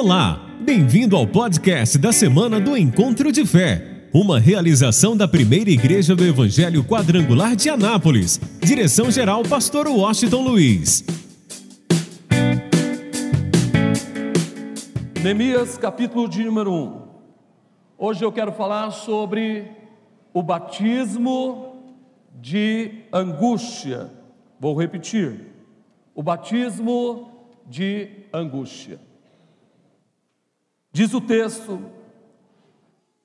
Olá, bem-vindo ao podcast da semana do Encontro de Fé, uma realização da primeira igreja do Evangelho Quadrangular de Anápolis. Direção-geral, Pastor Washington Luiz. Neemias, capítulo de número 1. Hoje eu quero falar sobre o batismo de angústia. Vou repetir: o batismo de angústia. Diz o texto,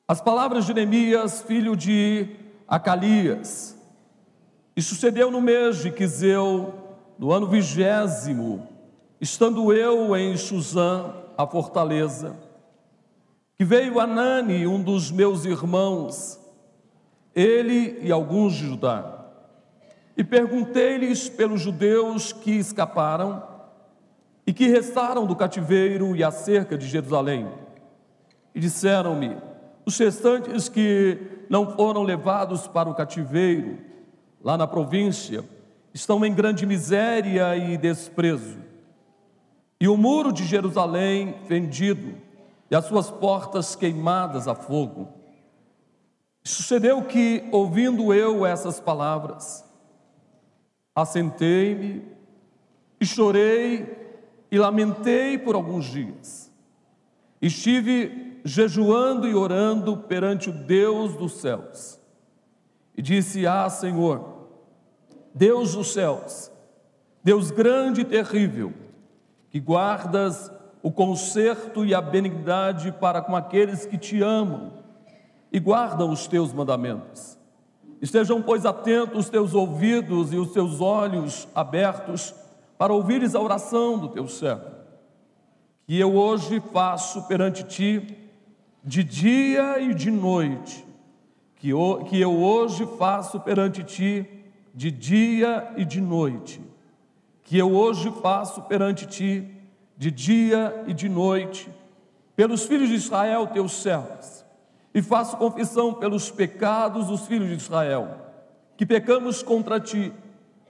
as palavras de Neemias, filho de Acalias, e sucedeu no mês de Quiseu, no ano vigésimo, estando eu em Suzã, a fortaleza, que veio Anani, um dos meus irmãos, ele e alguns de Judá, e perguntei-lhes pelos judeus que escaparam, e que restaram do cativeiro e acerca de Jerusalém. E disseram-me: os restantes que não foram levados para o cativeiro, lá na província, estão em grande miséria e desprezo. E o muro de Jerusalém vendido, e as suas portas queimadas a fogo. Sucedeu que, ouvindo eu essas palavras, assentei-me e chorei e lamentei por alguns dias. Estive jejuando e orando perante o Deus dos céus. E disse: Ah, Senhor, Deus dos céus, Deus grande e terrível, que guardas o conserto e a benignidade para com aqueles que te amam e guardam os teus mandamentos. Estejam, pois, atentos os teus ouvidos e os teus olhos abertos para ouvires a oração do teu servo, que eu hoje faço perante ti, de dia e de noite, que eu, hoje faço perante ti, de dia e de noite, que eu hoje faço perante ti, de dia e de noite, pelos filhos de Israel, teus servos, e faço confissão pelos pecados dos filhos de Israel, que pecamos contra ti,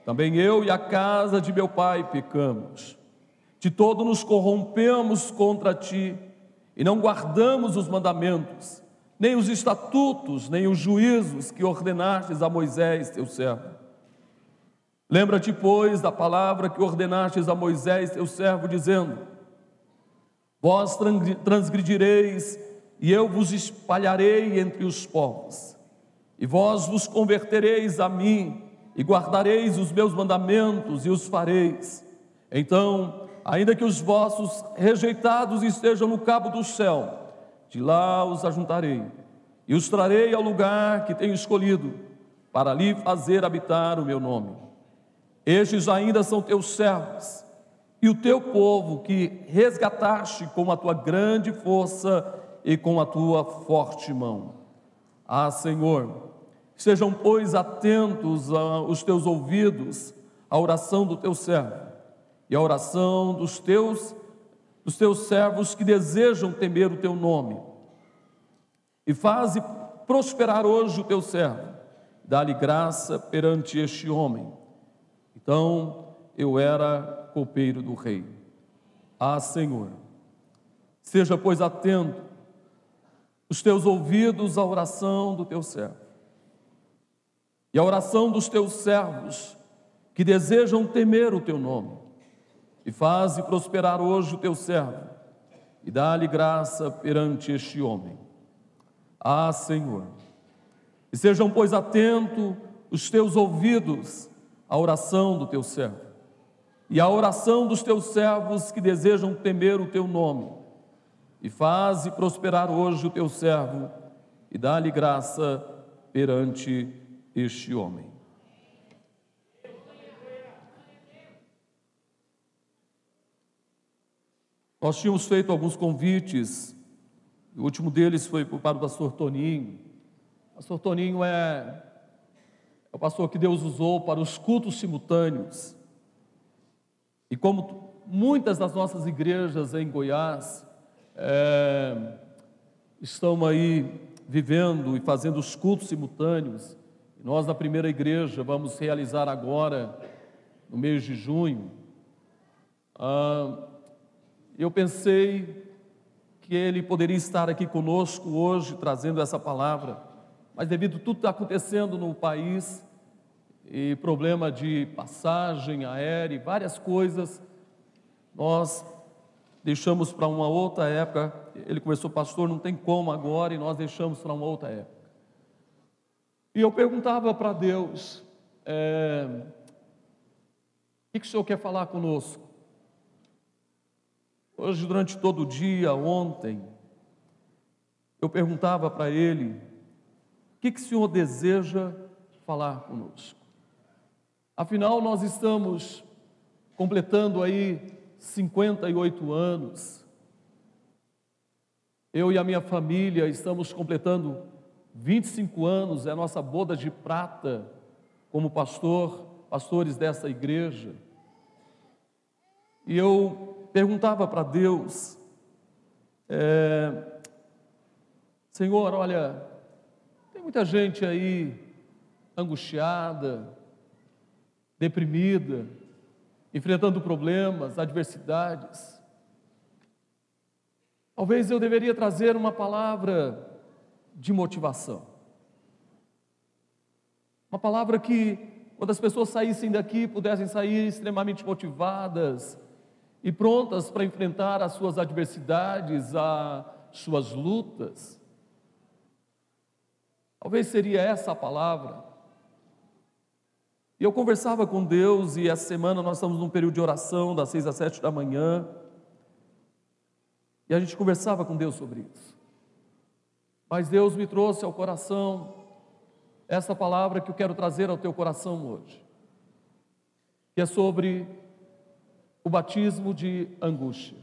também eu e a casa de meu pai pecamos. De todo nos corrompemos contra ti e não guardamos os mandamentos, nem os estatutos, nem os juízos que ordenastes a Moisés, teu servo. Lembra-te, pois, da palavra que ordenastes a Moisés, teu servo, dizendo: Vós transgredireis e eu vos espalharei entre os povos, e vós vos convertereis a mim e guardareis os meus mandamentos e os fareis. Então, ainda que os vossos rejeitados estejam no cabo do céu, de lá os ajuntarei e os trarei ao lugar que tenho escolhido, para ali fazer habitar o meu nome. Estes ainda são teus servos e o teu povo que resgataste com a tua grande força e com a tua forte mão. Ah, Senhor, Sejam, pois, atentos aos teus ouvidos à oração do teu servo e à oração dos teus, dos teus servos que desejam temer o teu nome. E faze prosperar hoje o teu servo, dá-lhe graça perante este homem. Então eu era copeiro do rei. Ah, Senhor, seja, pois, atento os teus ouvidos à oração do teu servo e a oração dos teus servos que desejam temer o teu nome. E faze prosperar hoje o teu servo e dá-lhe graça perante este homem. Ah, Senhor, e sejam, pois, atentos os teus ouvidos à oração do teu servo e à oração dos teus servos que desejam temer o teu nome. E faze prosperar hoje o teu servo e dá-lhe graça perante este homem. Nós tínhamos feito alguns convites, o último deles foi para o pastor Toninho. O pastor Toninho é, é o pastor que Deus usou para os cultos simultâneos. E como muitas das nossas igrejas em Goiás é, estão aí vivendo e fazendo os cultos simultâneos, nós, na primeira igreja, vamos realizar agora, no mês de junho. Ah, eu pensei que ele poderia estar aqui conosco hoje trazendo essa palavra, mas devido a tudo que está acontecendo no país, e problema de passagem aérea e várias coisas, nós deixamos para uma outra época. Ele começou, pastor, não tem como agora, e nós deixamos para uma outra época. E eu perguntava para Deus: é, o que o Senhor quer falar conosco? Hoje, durante todo o dia, ontem, eu perguntava para Ele: o que, que o Senhor deseja falar conosco? Afinal, nós estamos completando aí 58 anos. Eu e a minha família estamos completando 25 anos, é a nossa boda de prata como pastor, pastores dessa igreja. E eu perguntava para Deus, é, Senhor, olha, tem muita gente aí angustiada, deprimida, enfrentando problemas, adversidades. Talvez eu deveria trazer uma palavra de motivação. Uma palavra que, quando as pessoas saíssem daqui, pudessem sair extremamente motivadas e prontas para enfrentar as suas adversidades, as suas lutas. Talvez seria essa a palavra. E eu conversava com Deus, e essa semana nós estamos num período de oração, das seis às sete da manhã, e a gente conversava com Deus sobre isso. Mas Deus me trouxe ao coração essa palavra que eu quero trazer ao teu coração hoje, que é sobre o batismo de angústia.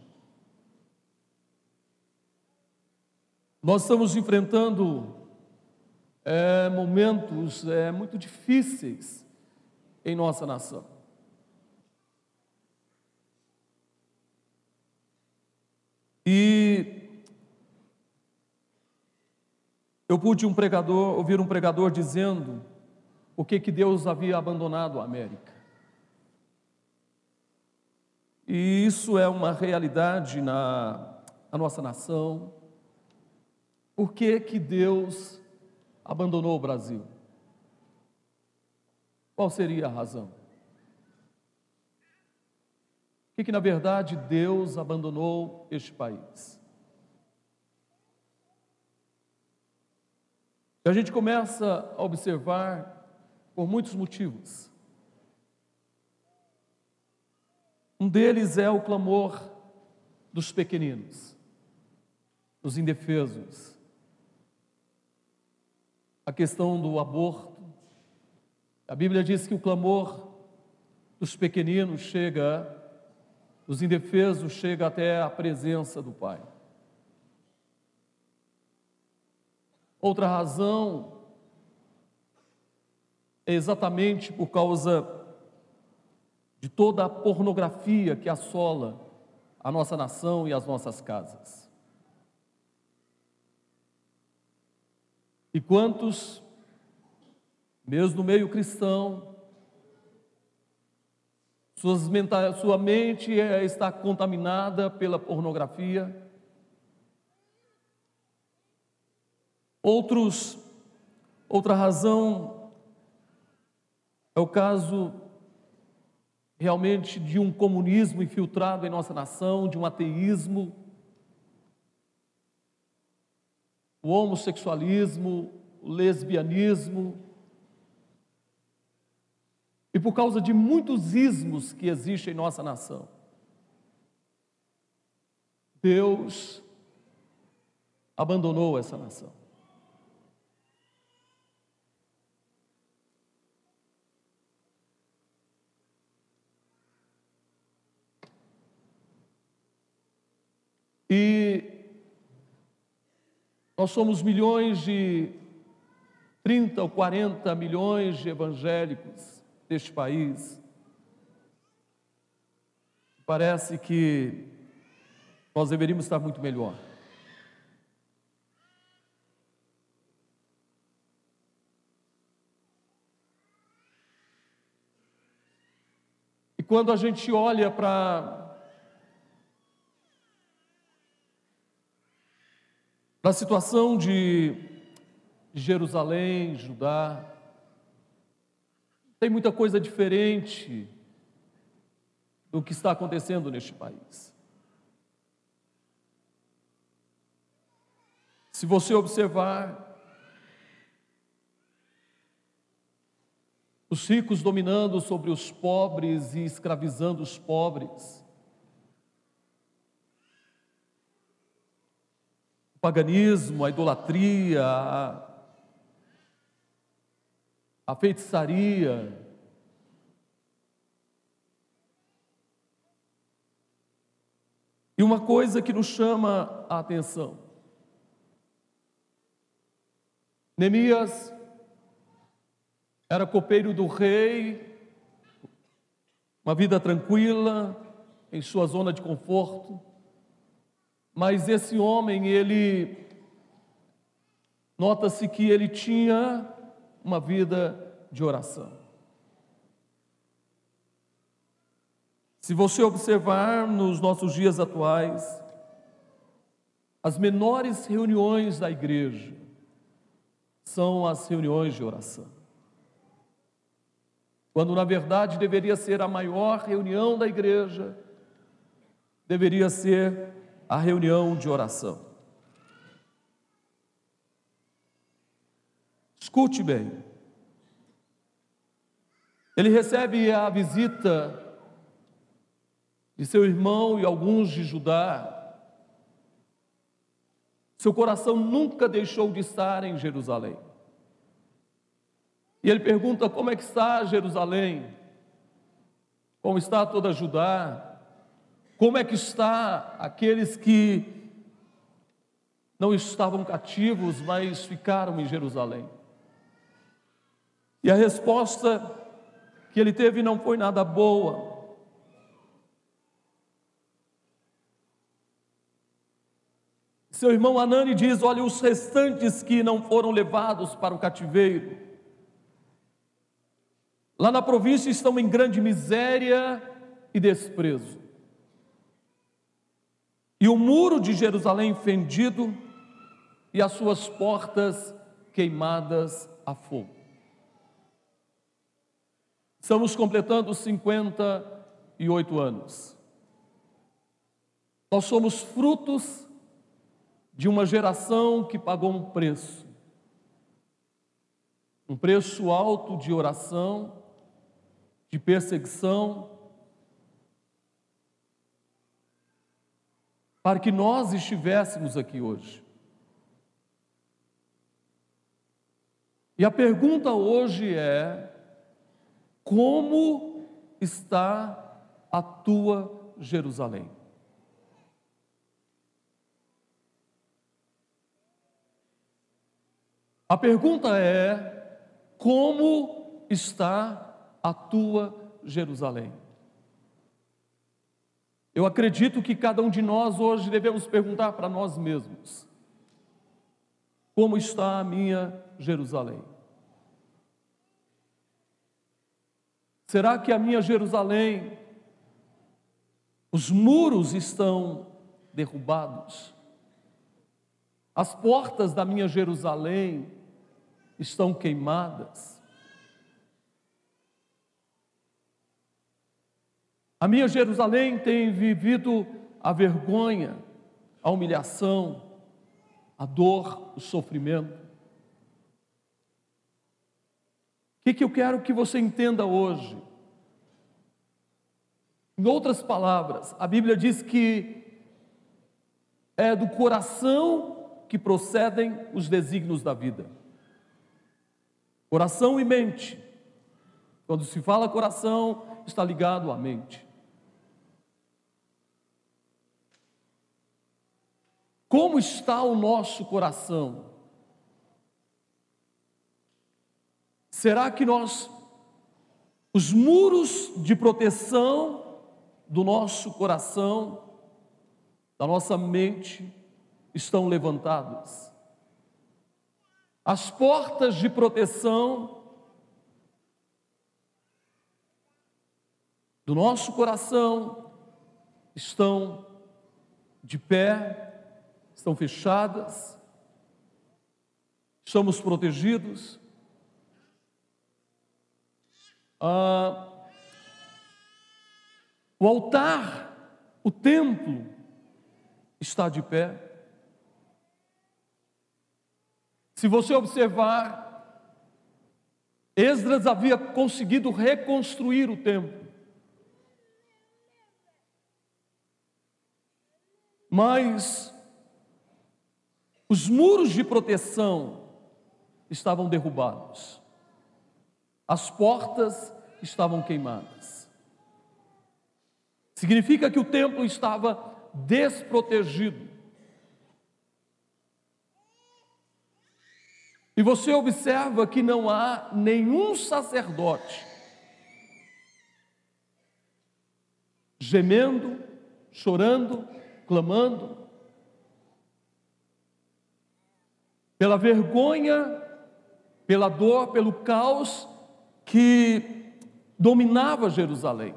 Nós estamos enfrentando é, momentos é, muito difíceis em nossa nação. E eu pude um pregador, ouvir um pregador dizendo o que que Deus havia abandonado a América. E isso é uma realidade na, na nossa nação. Por que que Deus abandonou o Brasil? Qual seria a razão? Por que, que na verdade Deus abandonou este país? E a gente começa a observar por muitos motivos. Um deles é o clamor dos pequeninos, dos indefesos. A questão do aborto, a Bíblia diz que o clamor dos pequeninos chega, dos indefesos, chega até a presença do Pai. Outra razão é exatamente por causa de toda a pornografia que assola a nossa nação e as nossas casas. E quantos mesmo no meio cristão, mental, sua mente é, está contaminada pela pornografia. Outros, outra razão é o caso realmente de um comunismo infiltrado em nossa nação, de um ateísmo, o homossexualismo, o lesbianismo, e por causa de muitos ismos que existem em nossa nação. Deus abandonou essa nação. E nós somos milhões de 30 ou 40 milhões de evangélicos deste país. Parece que nós deveríamos estar muito melhor. E quando a gente olha para a situação de Jerusalém, Judá, tem muita coisa diferente do que está acontecendo neste país. Se você observar, os ricos dominando sobre os pobres e escravizando os pobres, paganismo, a idolatria, a, a feitiçaria, E uma coisa que nos chama a atenção: Neemias era copeiro do rei, uma vida tranquila, em sua zona de conforto, mas esse homem, ele, nota-se que ele tinha uma vida de oração. Se você observar nos nossos dias atuais, as menores reuniões da igreja são as reuniões de oração. Quando na verdade deveria ser a maior reunião da igreja, deveria ser a reunião de oração. Escute bem. Ele recebe a visita de seu irmão e alguns de Judá, seu coração nunca deixou de estar em Jerusalém. E ele pergunta: como é que está Jerusalém? Como está toda Judá? Como é que está aqueles que não estavam cativos, mas ficaram em Jerusalém? E a resposta que ele teve não foi nada boa. Seu irmão Anani diz: Olha, os restantes que não foram levados para o cativeiro, lá na província estão em grande miséria e desprezo. E o muro de Jerusalém fendido e as suas portas queimadas a fogo. Estamos completando 58 anos. Nós somos frutos de uma geração que pagou um preço. Um preço alto de oração, de perseguição, para que nós estivéssemos aqui hoje. E a pergunta hoje é: como está a tua Jerusalém? A pergunta é: como está a tua Jerusalém? Eu acredito que cada um de nós hoje devemos perguntar para nós mesmos: como está a minha Jerusalém? Será que a minha Jerusalém, os muros estão derrubados? As portas da minha Jerusalém estão queimadas. A minha Jerusalém tem vivido a vergonha, a humilhação, a dor, o sofrimento. O que, que eu quero que você entenda hoje? Em outras palavras, a Bíblia diz que é do coração que procedem os desígnios da vida. Coração e mente. Quando se fala coração, está ligado à mente. Como está o nosso coração? Será que nós, os muros de proteção do nosso coração, da nossa mente, estão levantados? As portas de proteção do nosso coração estão de pé, estão fechadas, somos protegidos. Ah, o altar, o templo, está de pé. Se você observar, Esdras havia conseguido reconstruir o templo. Mas os muros de proteção estavam derrubados, as portas estavam queimadas. Significa que o templo estava desprotegido. E você observa que não há nenhum sacerdote gemendo, chorando, clamando, pela vergonha, pela dor, pelo caos que dominava Jerusalém.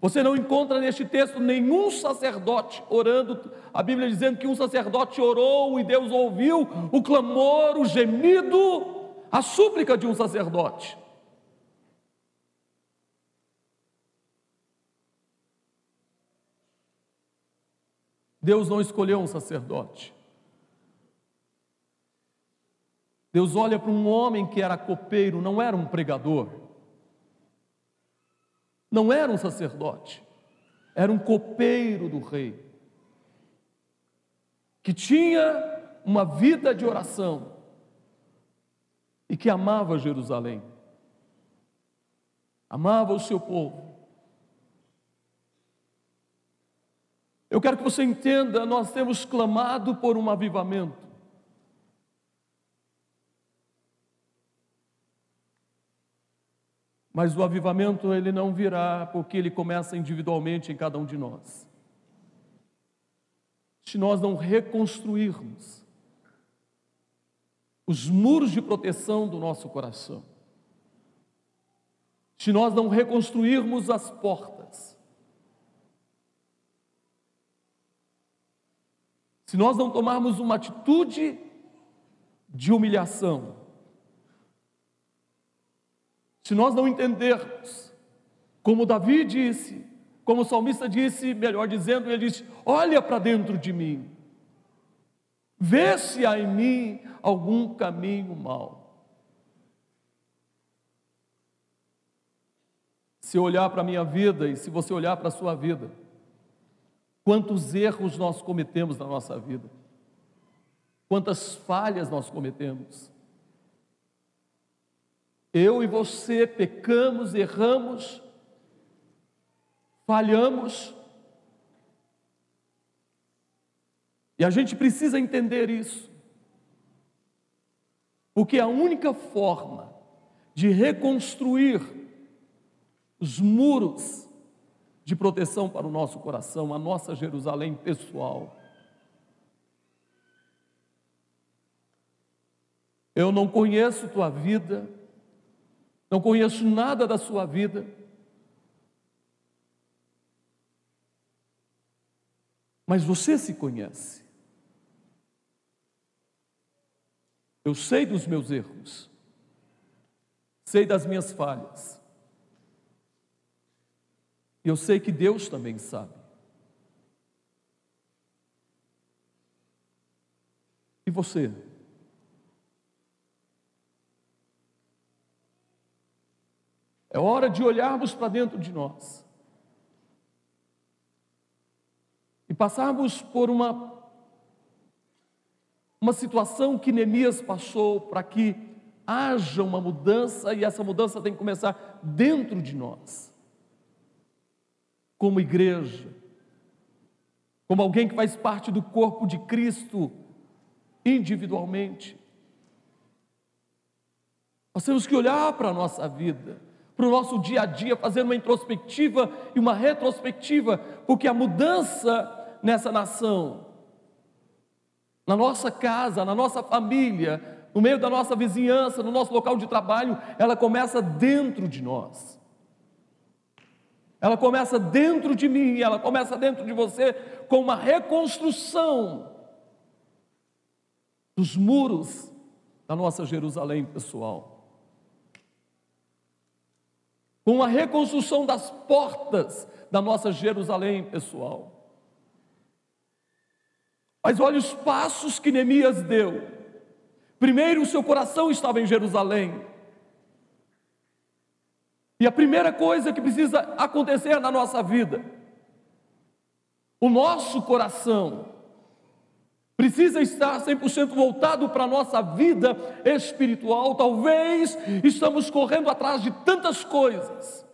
Você não encontra neste texto nenhum sacerdote orando, a Bíblia dizendo que um sacerdote orou e Deus ouviu o clamor, o gemido, a súplica de um sacerdote. Deus não escolheu um sacerdote. Deus olha para um homem que era copeiro, não era um pregador. Não era um sacerdote, era um copeiro do rei, que tinha uma vida de oração. E que amava Jerusalém, amava o seu povo. Eu quero que você entenda, nós temos clamado por um avivamento. Mas o avivamento ele não virá porque ele começa individualmente em cada um de nós. Se nós não reconstruirmos os muros de proteção do nosso coração, se nós não reconstruirmos as portas, se nós não tomarmos uma atitude de humilhação, se nós não entendermos, como Davi disse, como o salmista disse, melhor dizendo, ele disse: Olha para dentro de mim, vê se há em mim algum caminho mau. Se olhar para a minha vida e se você olhar para a sua vida, quantos erros nós cometemos na nossa vida, quantas falhas nós cometemos. Eu e você pecamos, erramos, falhamos. E a gente precisa entender isso. Porque a única forma de reconstruir os muros de proteção para o nosso coração, a nossa Jerusalém pessoal, eu não conheço tua vida, não conheço nada da sua vida. Mas você se conhece. Eu sei dos meus erros, sei das minhas falhas, e eu sei que Deus também sabe. E você? É hora de olharmos para dentro de nós e passarmos por uma uma situação que Neemias passou para que haja uma mudança e essa mudança tem que começar dentro de nós. Como igreja, como alguém que faz parte do corpo de Cristo individualmente. Nós temos que olhar para a nossa vida para o nosso dia a dia, fazer uma introspectiva e uma retrospectiva, porque a mudança nessa nação, na nossa casa, na nossa família, no meio da nossa vizinhança, no nosso local de trabalho, ela começa dentro de nós. Ela começa dentro de mim, ela começa dentro de você com uma reconstrução dos muros na nossa Jerusalém pessoal. Com a reconstrução das portas da nossa Jerusalém pessoal. Mas olha os passos que Neemias deu. Primeiro, o seu coração estava em Jerusalém. E a primeira coisa que precisa acontecer na nossa vida, o nosso coração precisa estar 100% voltado para a nossa vida espiritual. Talvez estamos correndo atrás de tantas coisas.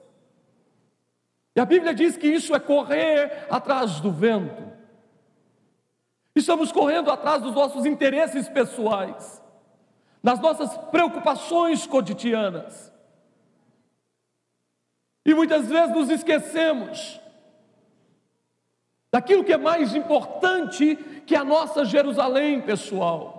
E a Bíblia diz que isso é correr atrás do vento. Estamos correndo atrás dos nossos interesses pessoais, das nossas preocupações cotidianas. E muitas vezes nos esquecemos daquilo que é mais importante que a nossa Jerusalém pessoal,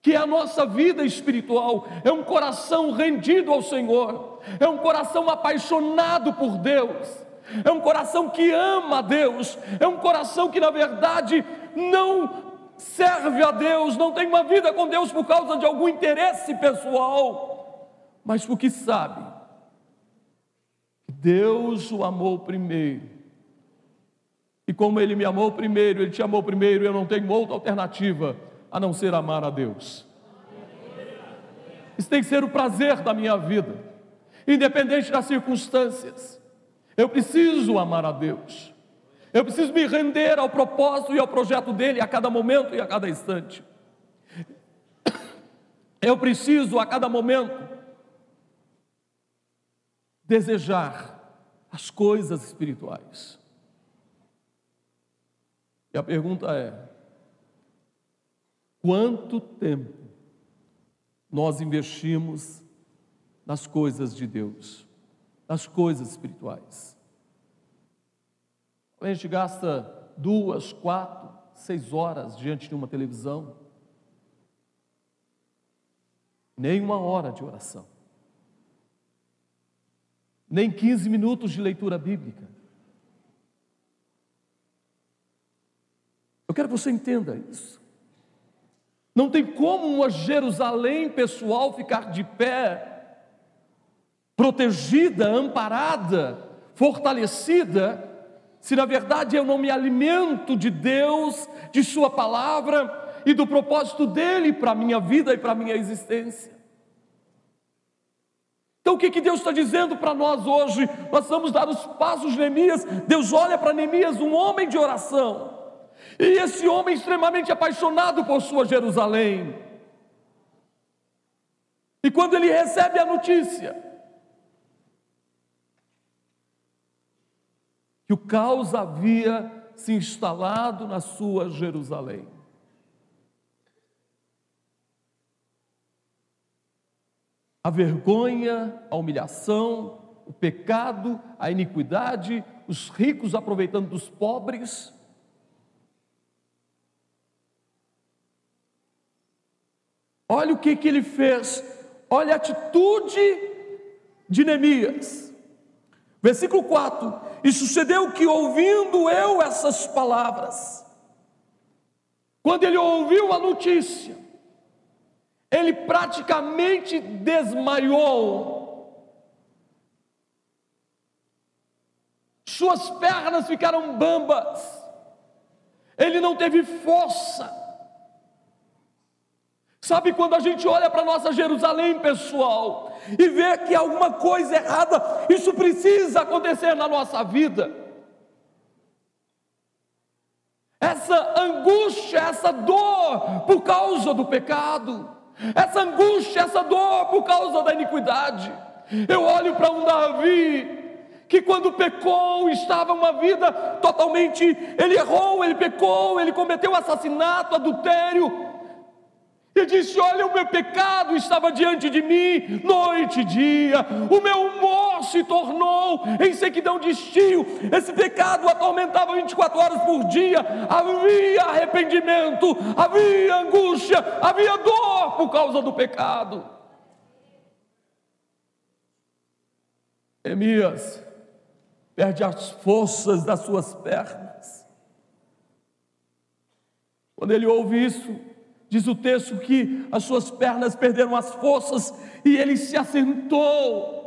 que é a nossa vida espiritual, é um coração rendido ao Senhor, é um coração apaixonado por Deus, é um coração que ama a Deus, é um coração que na verdade não serve a Deus, não tem uma vida com Deus por causa de algum interesse pessoal, mas porque sabe Deus o amou primeiro. E como ele me amou primeiro, ele te amou primeiro, eu não tenho outra alternativa a não ser amar a Deus. Isso tem que ser o prazer da minha vida, independente das circunstâncias. Eu preciso amar a Deus. Eu preciso me render ao propósito e ao projeto dele a cada momento e a cada instante. Eu preciso a cada momento desejar as coisas espirituais. E a pergunta é: quanto tempo nós investimos nas coisas de Deus, nas coisas espirituais? A gente gasta duas, quatro, seis horas diante de uma televisão, nem uma hora de oração nem 15 minutos de leitura bíblica. Eu quero que você entenda isso. Não tem como uma Jerusalém pessoal ficar de pé, protegida, amparada, fortalecida, se na verdade eu não me alimento de Deus, de Sua palavra e do propósito dele para a minha vida e para a minha existência. Então o que, que Deus está dizendo para nós hoje? Nós vamos dar os passos de Neemias. Deus olha para Neemias, um homem de oração. E esse homem extremamente apaixonado por sua Jerusalém. E quando ele recebe a notícia que o caos havia se instalado na sua Jerusalém. a vergonha, a humilhação, o pecado, a iniquidade, os ricos aproveitando dos pobres. Olha o que, que ele fez, olha a atitude de Neemias. Versículo 4: E sucedeu que, ouvindo eu essas palavras, quando ele ouviu a notícia, ele praticamente desmaiou. Suas pernas ficaram bambas, ele não teve força. Sabe quando a gente olha para nossa Jerusalém pessoal e vê que alguma coisa errada, isso precisa acontecer na nossa vida. Essa angústia, essa dor por causa do pecado essa angústia, essa dor por causa da iniquidade. Eu olho para um Davi que quando pecou estava uma vida totalmente, ele errou, ele pecou, ele cometeu assassinato, adultério, e disse: Olha, o meu pecado estava diante de mim, noite e dia, o meu humor se tornou em sequidão de estio, esse pecado atormentava 24 horas por dia, havia arrependimento, havia angústia, havia dor por causa do pecado. Emias perde as forças das suas pernas. Quando ele ouve isso, Diz o texto que as suas pernas perderam as forças e ele se assentou,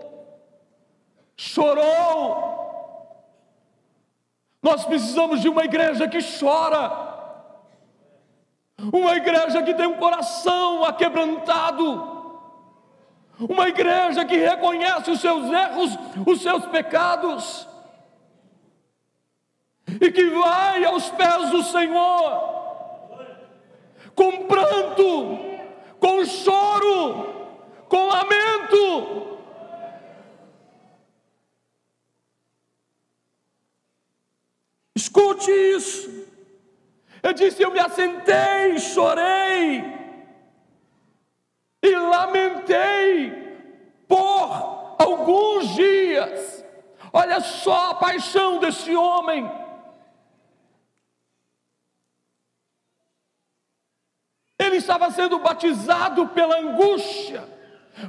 chorou. Nós precisamos de uma igreja que chora, uma igreja que tem um coração aquebrantado, uma igreja que reconhece os seus erros, os seus pecados, e que vai aos pés do Senhor, pranto, com choro, com lamento. Escute isso. Eu disse: Eu me assentei, chorei e lamentei por alguns dias. Olha só a paixão desse homem. Ele estava sendo batizado pela angústia,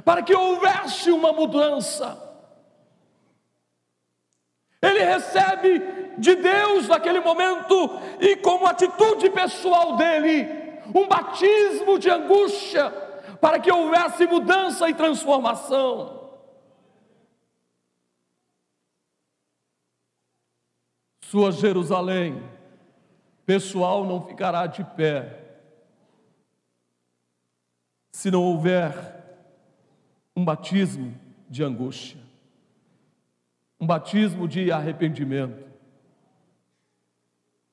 para que houvesse uma mudança. Ele recebe de Deus naquele momento e como atitude pessoal dele, um batismo de angústia, para que houvesse mudança e transformação. Sua Jerusalém pessoal não ficará de pé se não houver um batismo de angústia, um batismo de arrependimento,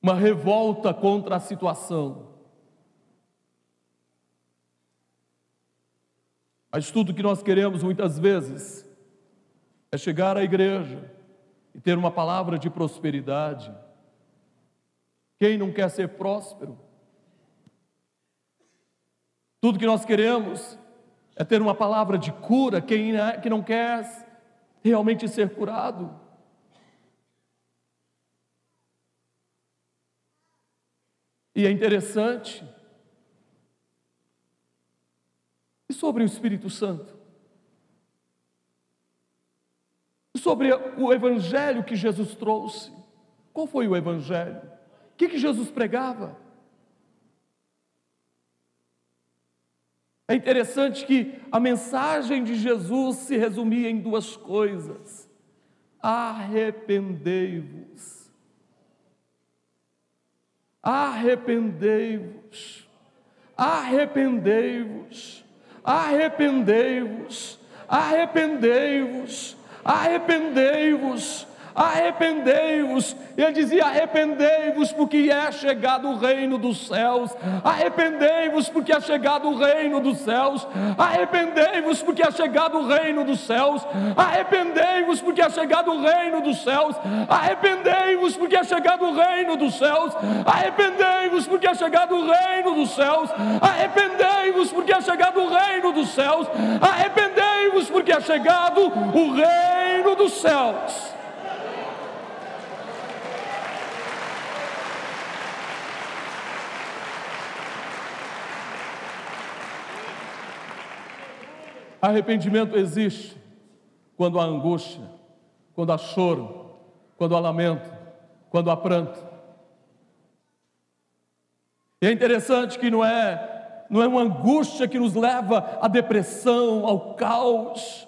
uma revolta contra a situação. Mas tudo que nós queremos muitas vezes é chegar à igreja e ter uma palavra de prosperidade. Quem não quer ser próspero? Tudo que nós queremos é ter uma palavra de cura. Quem é, que não quer realmente ser curado? E é interessante. E sobre o Espírito Santo? E sobre o Evangelho que Jesus trouxe? Qual foi o Evangelho? O que, que Jesus pregava? É interessante que a mensagem de Jesus se resumia em duas coisas: arrependei-vos. Arrependei-vos. Arrependei-vos. Arrependei-vos. Arrependei-vos. Arrependei-vos arrependei-vos. Ele dizia: arrependei-vos, porque é chegado o reino dos céus. Arrependei-vos, porque é chegado o reino dos céus. Arrependei-vos, porque é chegado o reino dos céus. Arrependei-vos, porque é chegado o reino dos céus. Arrependei-vos, porque é chegado o reino dos céus. Arrependei-vos, porque é chegado o reino dos céus. Arrependei-vos, porque é chegado o reino dos céus. Arrependei-vos, porque é chegado o reino dos céus. Arrependimento existe quando há angústia, quando há choro, quando há lamento, quando há pranto. E é interessante que não é, não é uma angústia que nos leva à depressão, ao caos,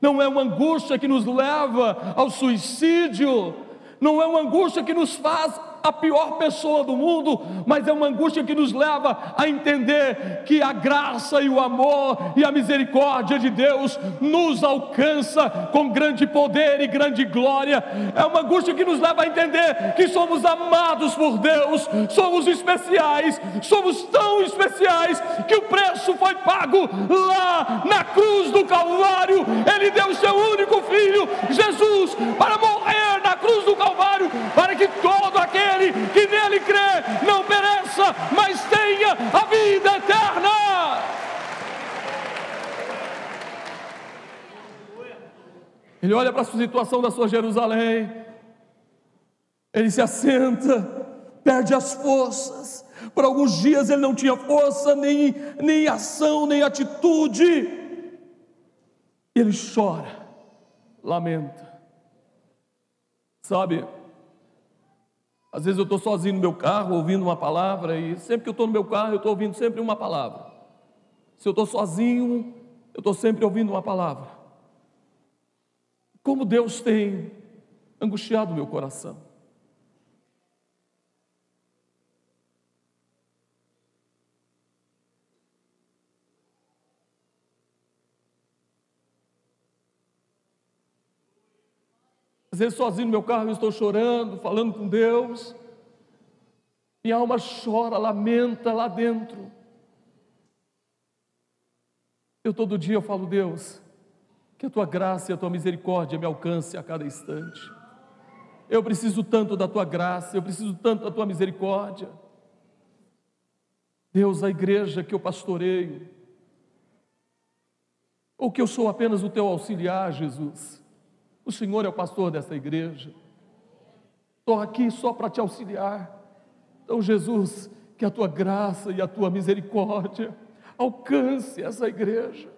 não é uma angústia que nos leva ao suicídio, não é uma angústia que nos faz a pior pessoa do mundo, mas é uma angústia que nos leva a entender que a graça e o amor e a misericórdia de Deus nos alcança com grande poder e grande glória. É uma angústia que nos leva a entender que somos amados por Deus, somos especiais, somos tão especiais que o preço foi pago lá na cruz do Calvário. Ele deu seu único filho, Jesus, para morrer cruz do Calvário, para que todo aquele que nele crê não pereça, mas tenha a vida eterna. Ele olha para a situação da sua Jerusalém, ele se assenta, perde as forças. Por alguns dias ele não tinha força, nem, nem ação, nem atitude. Ele chora, lamenta. Sabe, Às vezes eu estou sozinho no meu carro ouvindo uma palavra, e sempre que eu estou no meu carro eu estou ouvindo sempre uma palavra. Se eu estou sozinho, eu estou sempre ouvindo uma palavra. Como Deus tem angustiado meu coração. Às vezes, sozinho no meu carro, eu estou chorando, falando com Deus. Minha alma chora, lamenta lá dentro. Eu todo dia eu falo, Deus, que a tua graça e a tua misericórdia me alcance a cada instante. Eu preciso tanto da tua graça, eu preciso tanto da tua misericórdia. Deus, a igreja que eu pastoreio, ou que eu sou apenas o teu auxiliar, Jesus. O Senhor é o pastor dessa igreja. Estou aqui só para te auxiliar. Então, Jesus, que a tua graça e a tua misericórdia alcance essa igreja.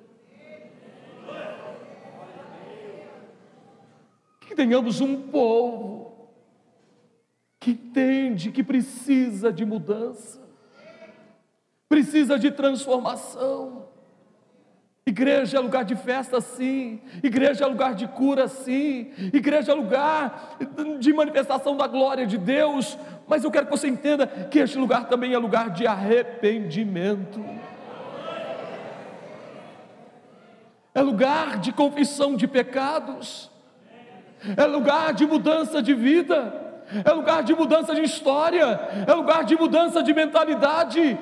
Que tenhamos um povo que entende que precisa de mudança, precisa de transformação. Igreja é lugar de festa, sim. Igreja é lugar de cura, sim. Igreja é lugar de manifestação da glória de Deus. Mas eu quero que você entenda que este lugar também é lugar de arrependimento. É lugar de confissão de pecados. É lugar de mudança de vida. É lugar de mudança de história. É lugar de mudança de mentalidade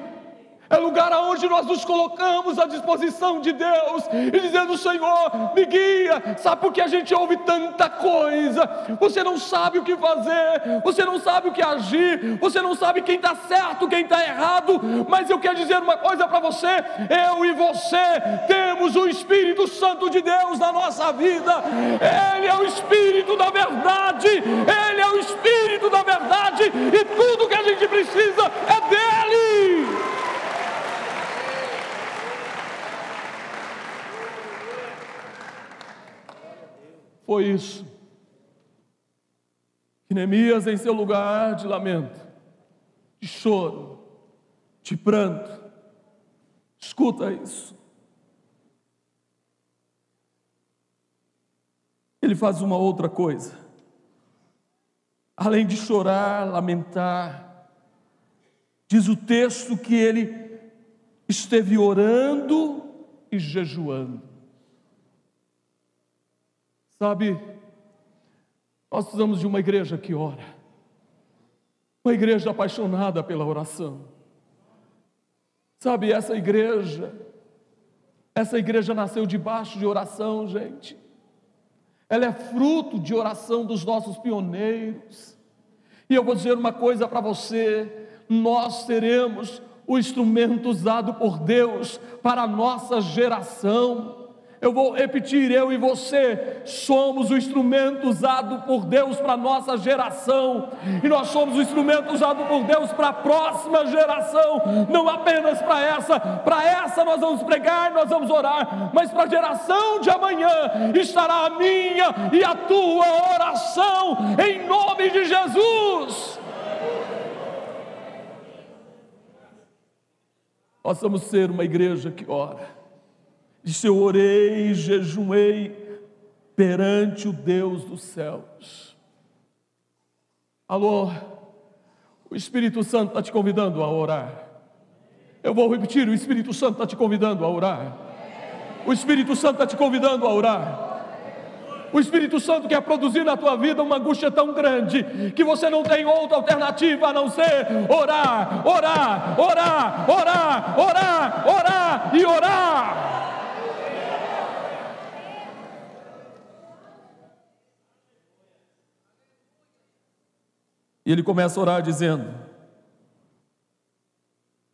é lugar aonde nós nos colocamos à disposição de Deus e dizendo: Senhor, me guia. Sabe por que a gente ouve tanta coisa? Você não sabe o que fazer, você não sabe o que agir, você não sabe quem está certo, quem está errado. Mas eu quero dizer uma coisa para você: eu e você temos o Espírito Santo de Deus na nossa vida, Ele é o Espírito da verdade, Ele é o Espírito da verdade, e tudo que a gente precisa é dEle. Foi isso. Que Neemias, em seu lugar de lamento, de choro, de pranto, escuta isso. Ele faz uma outra coisa. Além de chorar, lamentar, diz o texto que ele esteve orando e jejuando. Sabe, nós precisamos de uma igreja que ora, uma igreja apaixonada pela oração. Sabe, essa igreja, essa igreja nasceu debaixo de oração, gente. Ela é fruto de oração dos nossos pioneiros. E eu vou dizer uma coisa para você: nós seremos o instrumento usado por Deus para a nossa geração. Eu vou repetir, eu e você somos o instrumento usado por Deus para a nossa geração, e nós somos o instrumento usado por Deus para a próxima geração, não apenas para essa, para essa nós vamos pregar, nós vamos orar, mas para a geração de amanhã estará a minha e a tua oração, em nome de Jesus. Possamos ser uma igreja que ora Disse: Eu orei jejuei perante o Deus dos céus. Alô, o Espírito Santo está te convidando a orar. Eu vou repetir: o Espírito Santo está te convidando a orar. O Espírito Santo está te convidando a orar. O Espírito Santo quer produzir na tua vida uma angústia tão grande que você não tem outra alternativa a não ser orar, orar, orar, orar, orar, orar e orar. E ele começa a orar dizendo: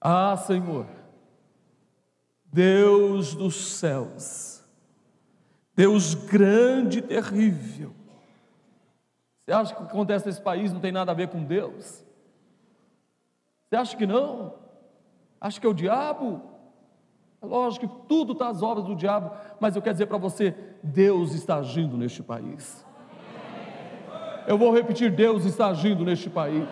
Ah, Senhor, Deus dos céus, Deus grande e terrível. Você acha que o que acontece nesse país não tem nada a ver com Deus? Você acha que não? Acha que é o diabo? É lógico que tudo está às obras do diabo, mas eu quero dizer para você: Deus está agindo neste país. Eu vou repetir: Deus está agindo neste país.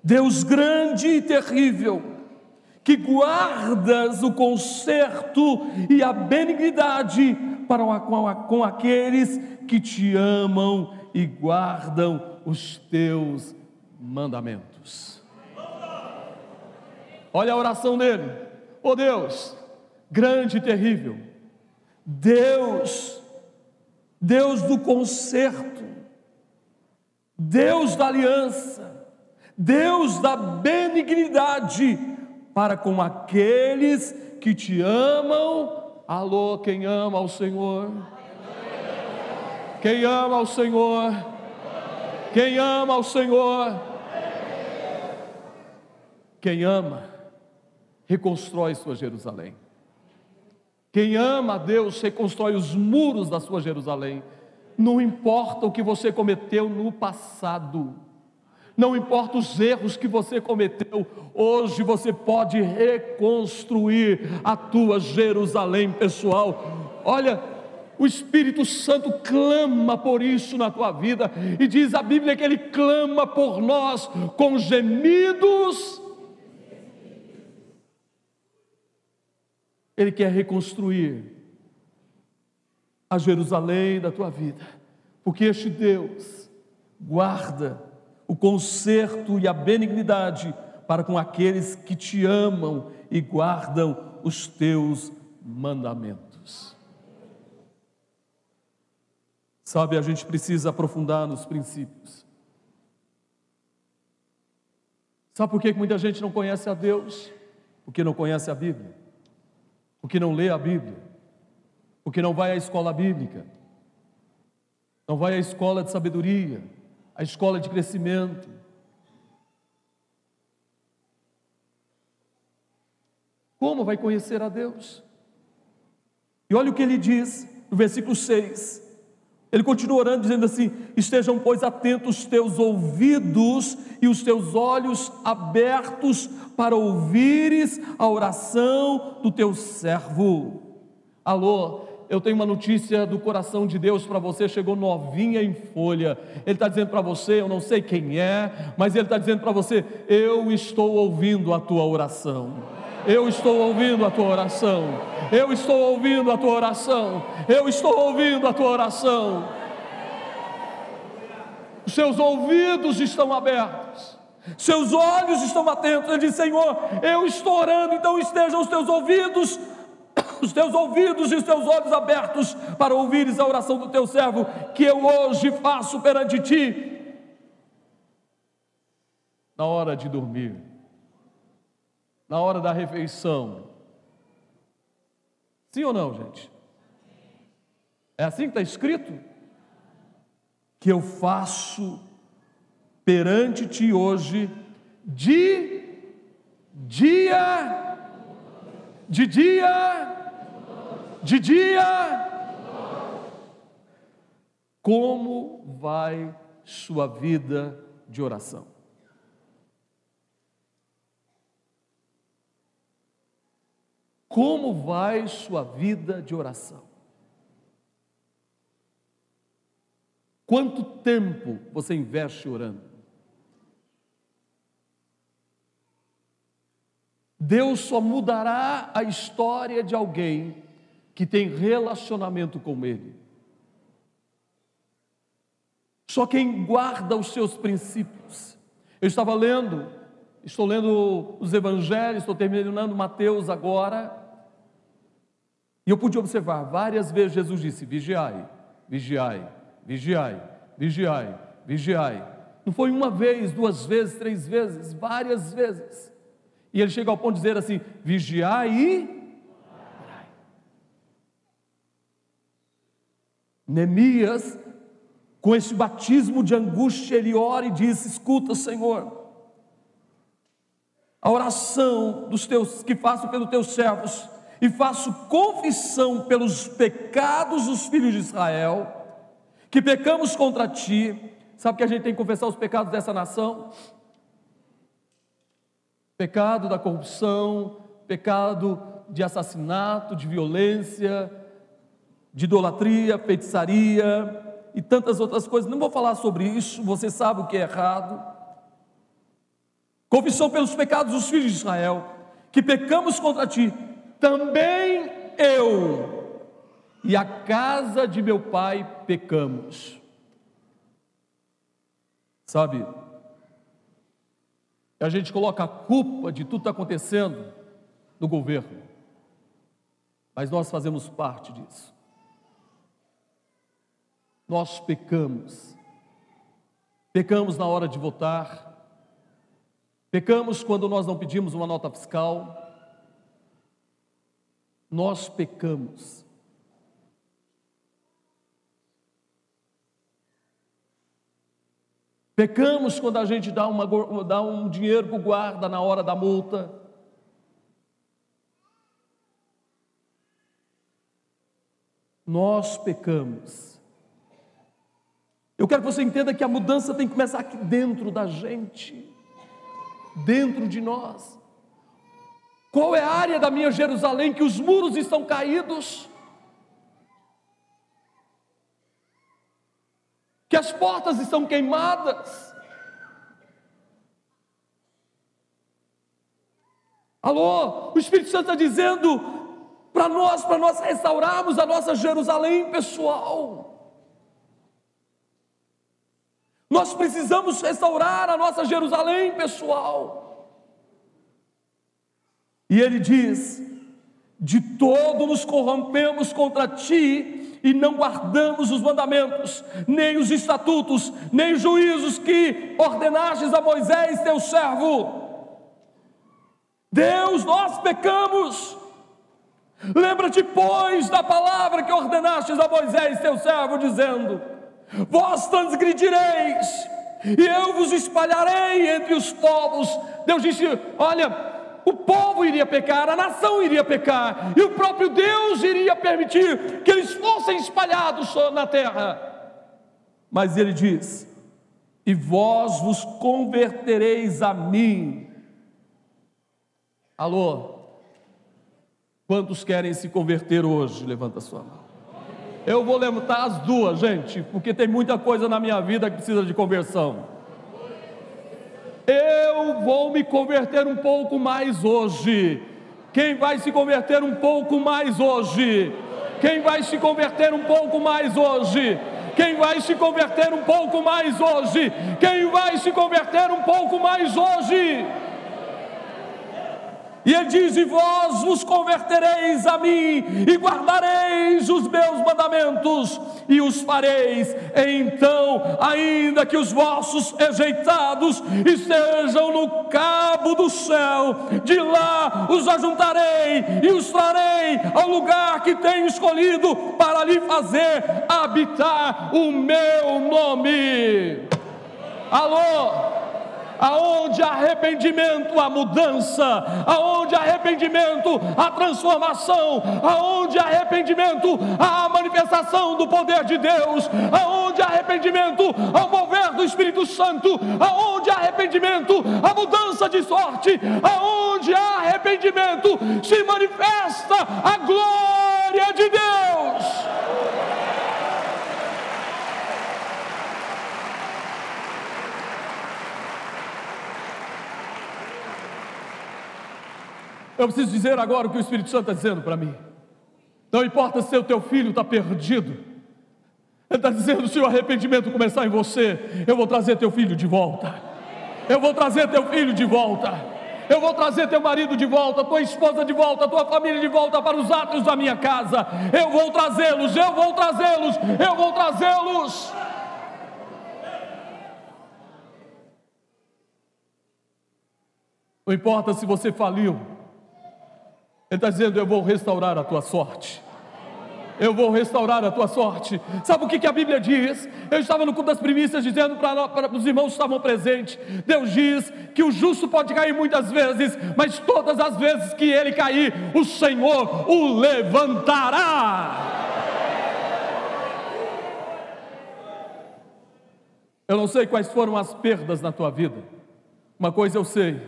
Deus grande e terrível, que guardas o conserto e a benignidade para com, aqueles que te amam e guardam os teus mandamentos. Olha a oração dele. Oh Deus, grande e terrível, Deus, Deus do conserto, Deus da aliança, Deus da benignidade para com aqueles que te amam. Alô, quem ama ao Senhor? Quem ama ao Senhor? Quem ama ao Senhor? Quem ama, reconstrói sua Jerusalém. Quem ama a Deus, reconstrói os muros da sua Jerusalém. Não importa o que você cometeu no passado, não importa os erros que você cometeu, hoje você pode reconstruir a tua Jerusalém pessoal. Olha, o Espírito Santo clama por isso na tua vida, e diz a Bíblia que ele clama por nós com gemidos. Ele quer reconstruir a Jerusalém da tua vida, porque este Deus guarda o conserto e a benignidade para com aqueles que te amam e guardam os teus mandamentos. Sabe, a gente precisa aprofundar nos princípios. Sabe por que muita gente não conhece a Deus? Porque não conhece a Bíblia, porque não lê a Bíblia, porque não vai à escola bíblica, não vai à escola de sabedoria, à escola de crescimento. Como vai conhecer a Deus? E olha o que ele diz no versículo 6. Ele continua orando, dizendo assim: Estejam, pois, atentos os teus ouvidos e os teus olhos abertos para ouvires a oração do teu servo. Alô, eu tenho uma notícia do coração de Deus para você, chegou novinha em folha. Ele está dizendo para você, eu não sei quem é, mas ele está dizendo para você: Eu estou ouvindo a tua oração. Eu estou ouvindo a tua oração. Eu estou ouvindo a tua oração. Eu estou ouvindo a tua oração. Os seus ouvidos estão abertos. Seus olhos estão atentos. Ele diz: Senhor, eu estou orando, então estejam os teus ouvidos, os teus ouvidos e os teus olhos abertos para ouvires a oração do teu servo, que eu hoje faço perante ti. Na hora de dormir na hora da refeição. Sim ou não, gente? É assim que está escrito? Que eu faço perante ti hoje, de dia, de dia, de dia. Como vai sua vida de oração? Como vai sua vida de oração? Quanto tempo você investe orando? Deus só mudará a história de alguém que tem relacionamento com Ele. Só quem guarda os seus princípios. Eu estava lendo, estou lendo os Evangelhos, estou terminando Mateus agora. E eu pude observar várias vezes Jesus disse: vigiai, vigiai, vigiai, vigiai, vigiai. Não foi uma vez, duas vezes, três vezes, várias vezes. E ele chega ao ponto de dizer assim: vigiai e. Neemias, com esse batismo de angústia, ele ora e diz: Escuta, Senhor, a oração dos teus que faço pelos teus servos e faço confissão pelos pecados dos filhos de Israel, que pecamos contra ti. Sabe que a gente tem que confessar os pecados dessa nação? Pecado da corrupção, pecado de assassinato, de violência, de idolatria, feitiçaria, e tantas outras coisas. Não vou falar sobre isso, você sabe o que é errado. Confissão pelos pecados dos filhos de Israel, que pecamos contra ti, também eu e a casa de meu pai pecamos. Sabe, a gente coloca a culpa de tudo que está acontecendo no governo, mas nós fazemos parte disso. Nós pecamos, pecamos na hora de votar, pecamos quando nós não pedimos uma nota fiscal, nós pecamos. Pecamos quando a gente dá, uma, dá um dinheiro para o guarda na hora da multa. Nós pecamos. Eu quero que você entenda que a mudança tem que começar aqui dentro da gente, dentro de nós. Qual é a área da minha Jerusalém que os muros estão caídos? que as portas estão queimadas. Alô, o Espírito Santo está dizendo para nós, para nós restaurarmos a nossa Jerusalém pessoal. Nós precisamos restaurar a nossa Jerusalém pessoal. E ele diz: de todo nos corrompemos contra ti e não guardamos os mandamentos, nem os estatutos, nem os juízos que ordenastes a Moisés, teu servo. Deus, nós pecamos. Lembra-te, pois, da palavra que ordenastes a Moisés, teu servo, dizendo: Vós transgredireis, e eu vos espalharei entre os povos. Deus disse: Olha, o povo iria pecar, a nação iria pecar, e o próprio Deus iria permitir que eles fossem espalhados na terra. Mas ele diz: E vós vos convertereis a mim. Alô? Quantos querem se converter hoje? Levanta a sua mão. Eu vou levantar as duas, gente, porque tem muita coisa na minha vida que precisa de conversão. Vou me converter um pouco mais hoje. Quem vai se converter um pouco mais hoje? Quem vai se converter um pouco mais hoje? Quem vai se converter um pouco mais hoje? Quem vai se converter um pouco mais hoje? E ele diz: E vós vos convertereis a mim, e guardareis os meus mandamentos, e os fareis. Então, ainda que os vossos rejeitados estejam no cabo do céu, de lá os ajuntarei e os trarei ao lugar que tenho escolhido para lhe fazer habitar o meu nome. Alô? Aonde há arrependimento, a mudança, aonde há arrependimento, a transformação, aonde há arrependimento, a manifestação do poder de Deus, aonde há arrependimento, ao mover do Espírito Santo, aonde há arrependimento, a mudança de sorte, aonde há arrependimento, se manifesta a glória de Deus. Eu preciso dizer agora o que o Espírito Santo está dizendo para mim. Não importa se o teu filho está perdido. Ele está dizendo: se o arrependimento começar em você, eu vou trazer teu filho de volta. Eu vou trazer teu filho de volta. Eu vou trazer teu marido de volta, tua esposa de volta, tua família de volta para os atos da minha casa. Eu vou trazê-los, eu vou trazê-los, eu vou trazê-los. Não importa se você faliu, ele está dizendo: Eu vou restaurar a tua sorte. Eu vou restaurar a tua sorte. Sabe o que, que a Bíblia diz? Eu estava no culto das primícias dizendo para, para os irmãos que estavam presentes: Deus diz que o justo pode cair muitas vezes, mas todas as vezes que ele cair, o Senhor o levantará. Eu não sei quais foram as perdas na tua vida. Uma coisa eu sei: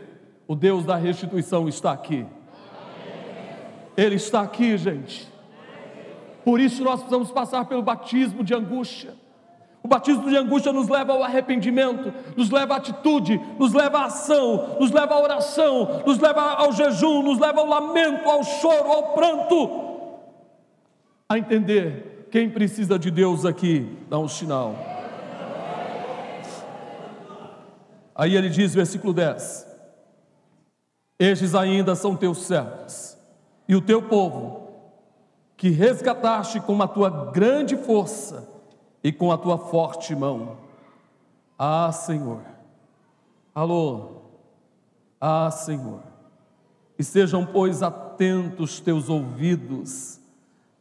o Deus da restituição está aqui. Ele está aqui, gente. Por isso nós precisamos passar pelo batismo de angústia. O batismo de angústia nos leva ao arrependimento, nos leva à atitude, nos leva à ação, nos leva à oração, nos leva ao jejum, nos leva ao lamento, ao choro, ao pranto. A entender quem precisa de Deus aqui, dá um sinal. Aí ele diz, versículo 10: Estes ainda são teus servos, e o teu povo, que resgataste com a tua grande força e com a tua forte mão. Ah, Senhor. Alô. Ah, Senhor. Estejam, pois, atentos teus ouvidos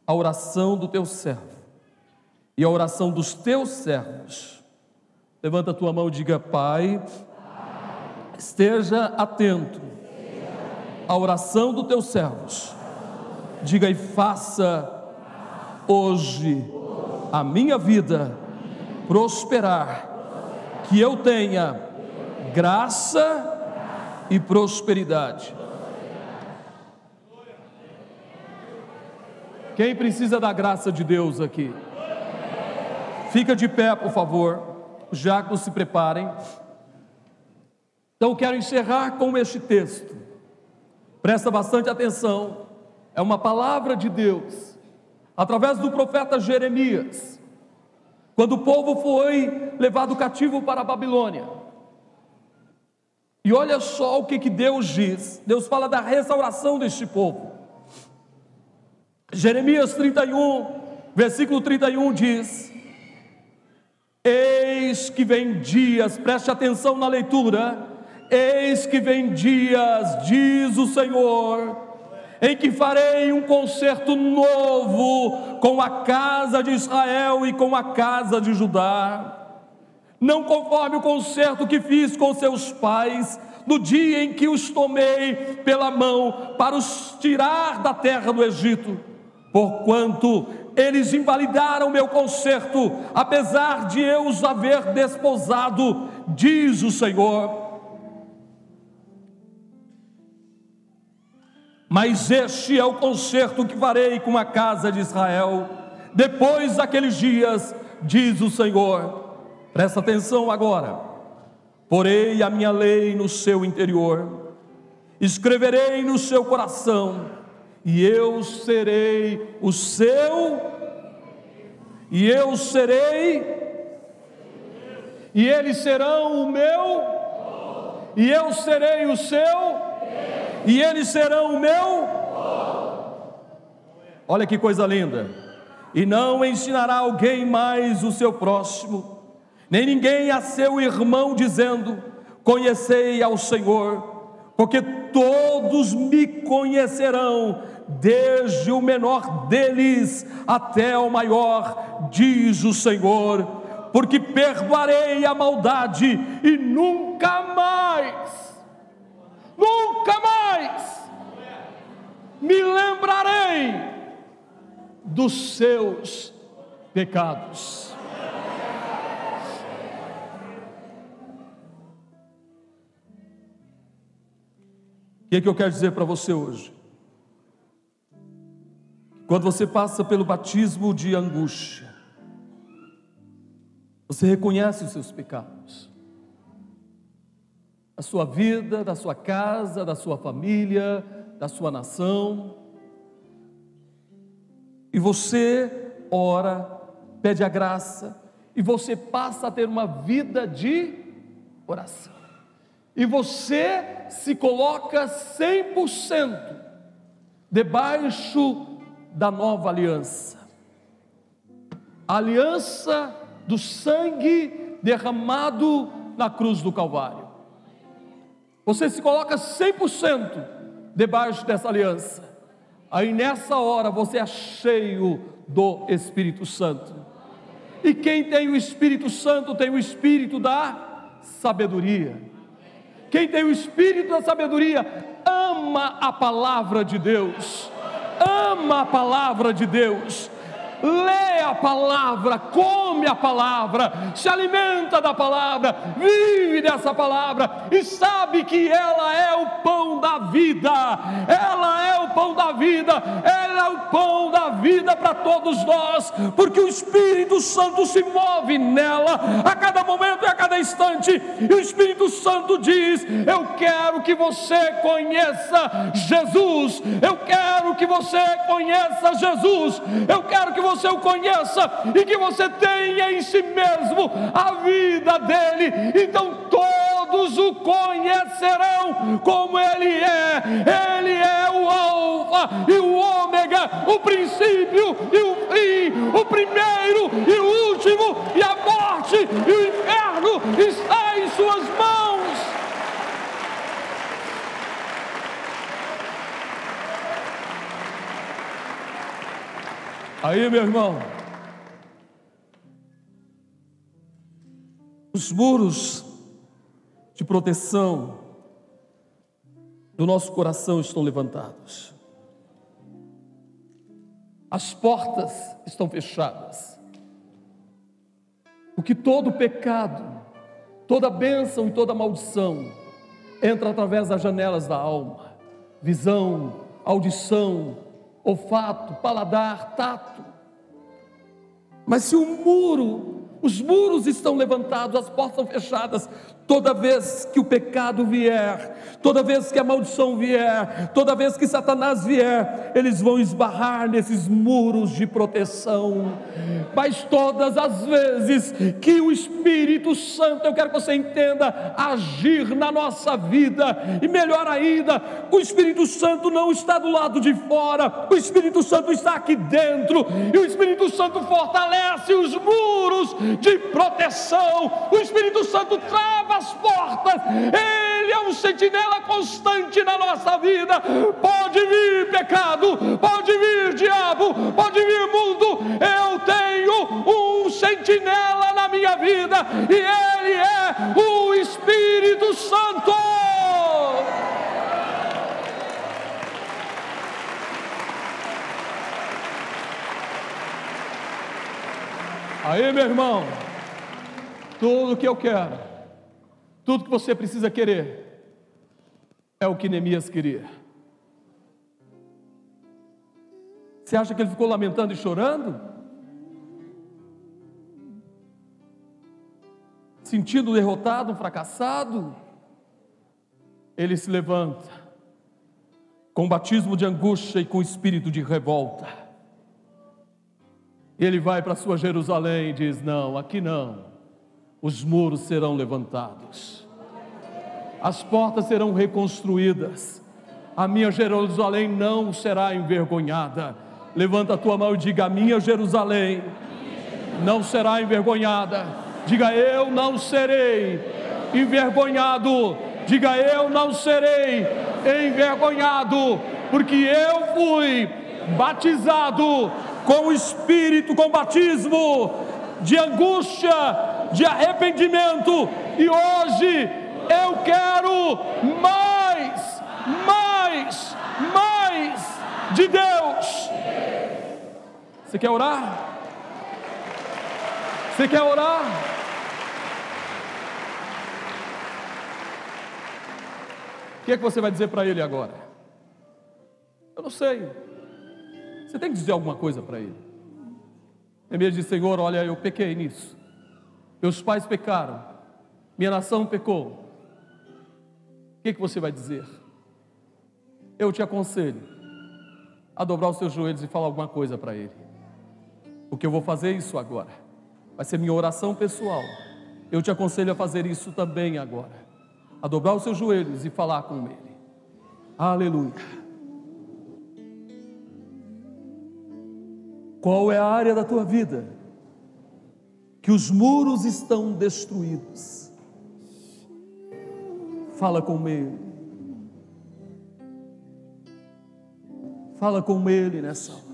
à oração do teu servo e à oração dos teus servos. Levanta a tua mão e diga: Pai, esteja atento à oração dos teus servos. Diga e faça hoje a minha vida prosperar, que eu tenha graça e prosperidade. Quem precisa da graça de Deus aqui? Fica de pé, por favor. Os diáconos se preparem. Então, quero encerrar com este texto. Presta bastante atenção. É uma palavra de Deus através do profeta Jeremias, quando o povo foi levado cativo para a Babilônia. E olha só o que, que Deus diz: Deus fala da restauração deste povo. Jeremias 31, versículo 31 diz: Eis que vem dias, preste atenção na leitura, eis que vem dias, diz o Senhor, em que farei um concerto novo com a casa de Israel e com a casa de Judá, não conforme o concerto que fiz com seus pais, no dia em que os tomei pela mão para os tirar da terra do Egito, porquanto eles invalidaram meu concerto, apesar de eu os haver desposado, diz o Senhor. Mas este é o concerto que farei com a casa de Israel, depois daqueles dias, diz o Senhor. Presta atenção agora. Porei a minha lei no seu interior, escreverei no seu coração, e eu serei o seu, e eu serei, e eles serão o meu, e eu serei o seu e eles serão o meu. Olha que coisa linda. E não ensinará alguém mais o seu próximo, nem ninguém a seu irmão, dizendo: Conhecei ao Senhor, porque todos me conhecerão, desde o menor deles até o maior, diz o Senhor, porque perdoarei a maldade e nunca mais nunca mais me lembrarei dos seus pecados. O que, é que eu quero dizer para você hoje? Quando você passa pelo batismo de angústia, você reconhece os seus pecados da sua vida, da sua casa, da sua família, da sua nação. E você ora, pede a graça, e você passa a ter uma vida de oração. E você se coloca 100% debaixo da nova aliança. A aliança do sangue derramado na cruz do Calvário. Você se coloca 100% debaixo dessa aliança. Aí nessa hora você é cheio do Espírito Santo. E quem tem o Espírito Santo tem o Espírito da sabedoria. Quem tem o Espírito da sabedoria ama a palavra de Deus. Ama a palavra de Deus. Lê a palavra, come a palavra, se alimenta da palavra, vive dessa palavra e sabe que ela é o pão da vida, ela é o pão da vida, ela é o pão da vida para todos nós, porque o Espírito Santo se move nela a cada momento e a cada instante, e o Espírito Santo diz: Eu quero que você conheça Jesus, eu quero que você conheça Jesus, eu quero que você o conheça e que você tenha em si mesmo a vida dele, então todos o conhecerão como ele é, ele é o Alfa e o Ômega, o princípio e o fim, o primeiro e o último, e a morte e o inferno está em suas mãos. Aí, meu irmão, os muros de proteção do nosso coração estão levantados, as portas estão fechadas, porque todo pecado, toda bênção e toda maldição entra através das janelas da alma, visão, audição, olfato, paladar, tato. Mas se o muro, os muros estão levantados, as portas fechadas, Toda vez que o pecado vier, toda vez que a maldição vier, toda vez que Satanás vier, eles vão esbarrar nesses muros de proteção. Mas todas as vezes que o Espírito Santo, eu quero que você entenda, agir na nossa vida, e melhor ainda, o Espírito Santo não está do lado de fora, o Espírito Santo está aqui dentro, e o Espírito Santo fortalece os muros de proteção, o Espírito Santo trava as portas, Ele é um sentinela constante na nossa vida. Pode vir pecado, pode vir diabo, pode vir mundo, eu tenho um sentinela na minha vida, e Ele é o Espírito Santo. Aí, meu irmão, tudo que eu quero tudo que você precisa querer é o que Neemias queria. Você acha que ele ficou lamentando e chorando? Sentindo derrotado, fracassado? Ele se levanta com batismo de angústia e com espírito de revolta. Ele vai para sua Jerusalém e diz: Não, aqui não os muros serão levantados, as portas serão reconstruídas, a minha Jerusalém não será envergonhada. Levanta a tua mão e diga: A minha Jerusalém não será envergonhada. Diga: Eu não serei envergonhado. Diga: Eu não serei envergonhado, porque eu fui batizado com o Espírito, com batismo de angústia de arrependimento, e hoje eu quero mais, mais, mais de Deus. Você quer orar? Você quer orar? O que é que você vai dizer para ele agora? Eu não sei. Você tem que dizer alguma coisa para ele. Ele diz: Senhor, olha, eu pequei nisso. Meus pais pecaram, minha nação pecou. O que, que você vai dizer? Eu te aconselho a dobrar os seus joelhos e falar alguma coisa para Ele. Porque eu vou fazer isso agora. Vai ser minha oração pessoal. Eu te aconselho a fazer isso também agora. A dobrar os seus joelhos e falar com Ele. Aleluia. Qual é a área da tua vida que os muros estão destruídos. Fala com Ele. Fala com Ele nessa hora.